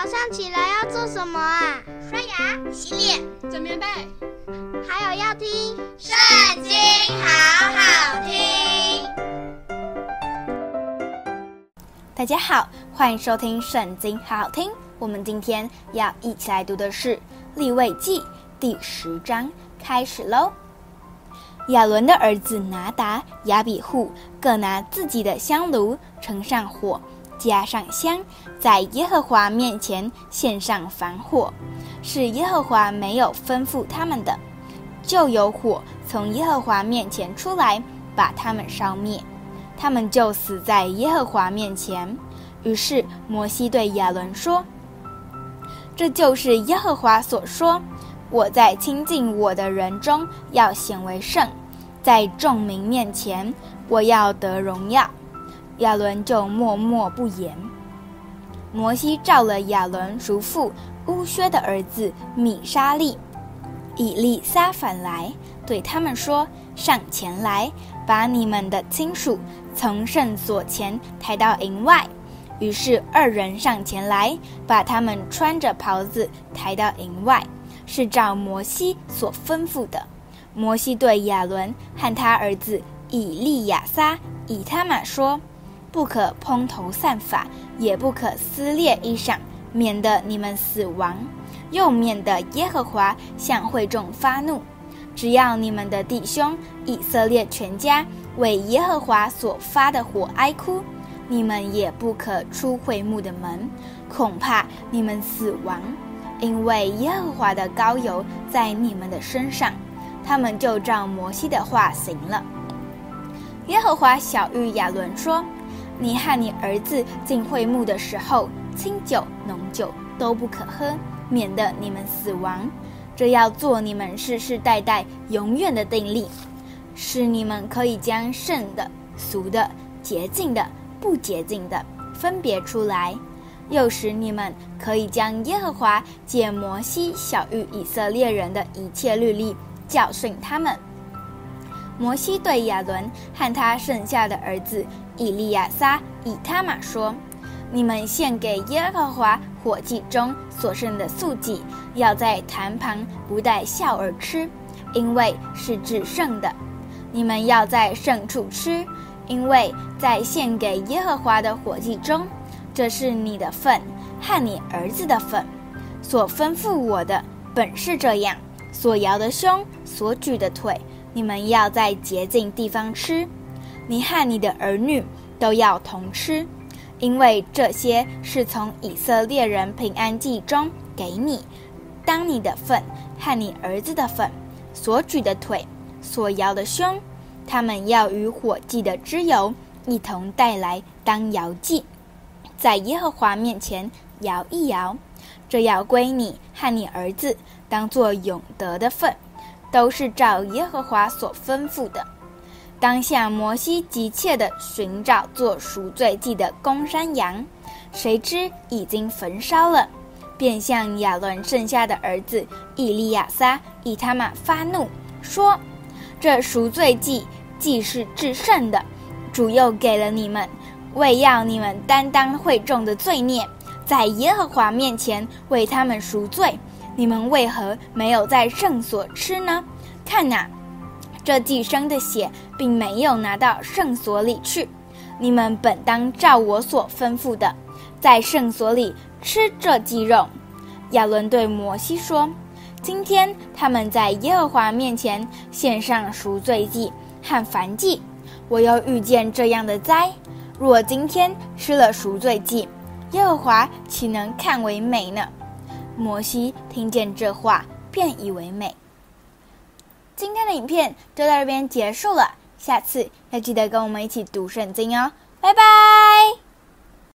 早上起来要做什么啊？刷牙、洗脸、整棉被，还有要听《圣经》，好好听。大家好，欢迎收听《圣经》，好好听。我们今天要一起来读的是《利未记》第十章，开始喽。亚伦的儿子拿达、亚比户各拿自己的香炉，盛上火，加上香，在耶和华面前献上燔火，是耶和华没有吩咐他们的，就有火从耶和华面前出来，把他们烧灭，他们就死在耶和华面前。于是摩西对亚伦说：“这就是耶和华所说。”我在亲近我的人中要显为圣，在众民面前我要得荣耀。亚伦就默默不言。摩西召了亚伦叔父乌薛的儿子米沙利、以利撒反来，对他们说：“上前来，把你们的亲属从圣所前抬到营外。”于是二人上前来，把他们穿着袍子抬到营外。是照摩西所吩咐的。摩西对亚伦和他儿子以利亚撒、以他玛说：“不可蓬头散发，也不可撕裂衣裳，免得你们死亡，又免得耶和华向会众发怒。只要你们的弟兄以色列全家为耶和华所发的火哀哭，你们也不可出会幕的门，恐怕你们死亡。”因为耶和华的膏油在你们的身上，他们就照摩西的话行了。耶和华晓諭亚伦说：“你和你儿子进会幕的时候，清酒、浓酒都不可喝，免得你们死亡。这要做你们世世代代永远的定例，使你们可以将圣的、俗的、洁净的、不洁净的分别出来。”又使你们可以将耶和华借摩西晓諭以色列人的一切律例教训他们。摩西对亚伦和他剩下的儿子以利亚撒、以他玛说：“你们献给耶和华火祭中所剩的素祭，要在坛旁不带笑而吃，因为是至圣的。你们要在圣处吃，因为在献给耶和华的火祭中。”这是你的份和你儿子的份，所吩咐我的本是这样：所摇的胸，所举的腿，你们要在洁净地方吃。你和你的儿女都要同吃，因为这些是从以色列人平安祭中给你，当你的份和你儿子的份，所举的腿，所摇的胸，他们要与火祭的脂油一同带来当摇祭。在耶和华面前摇一摇，这要归你和你儿子，当作永得的份，都是照耶和华所吩咐的。当下摩西急切地寻找做赎罪祭的公山羊，谁知已经焚烧了，便向亚伦剩下的儿子以利亚撒、以他玛发怒，说：“这赎罪祭既是至圣的，主又给了你们。”为要你们担当会众的罪孽，在耶和华面前为他们赎罪，你们为何没有在圣所吃呢？看哪，这祭牲的血并没有拿到圣所里去。你们本当照我所吩咐的，在圣所里吃这鸡肉。亚伦对摩西说：“今天他们在耶和华面前献上赎罪祭和燔祭，我又遇见这样的灾。”若今天吃了赎罪祭，耶和华岂能看为美呢？摩西听见这话，便以为美。今天的影片就到这边结束了，下次要记得跟我们一起读圣经哦，拜拜。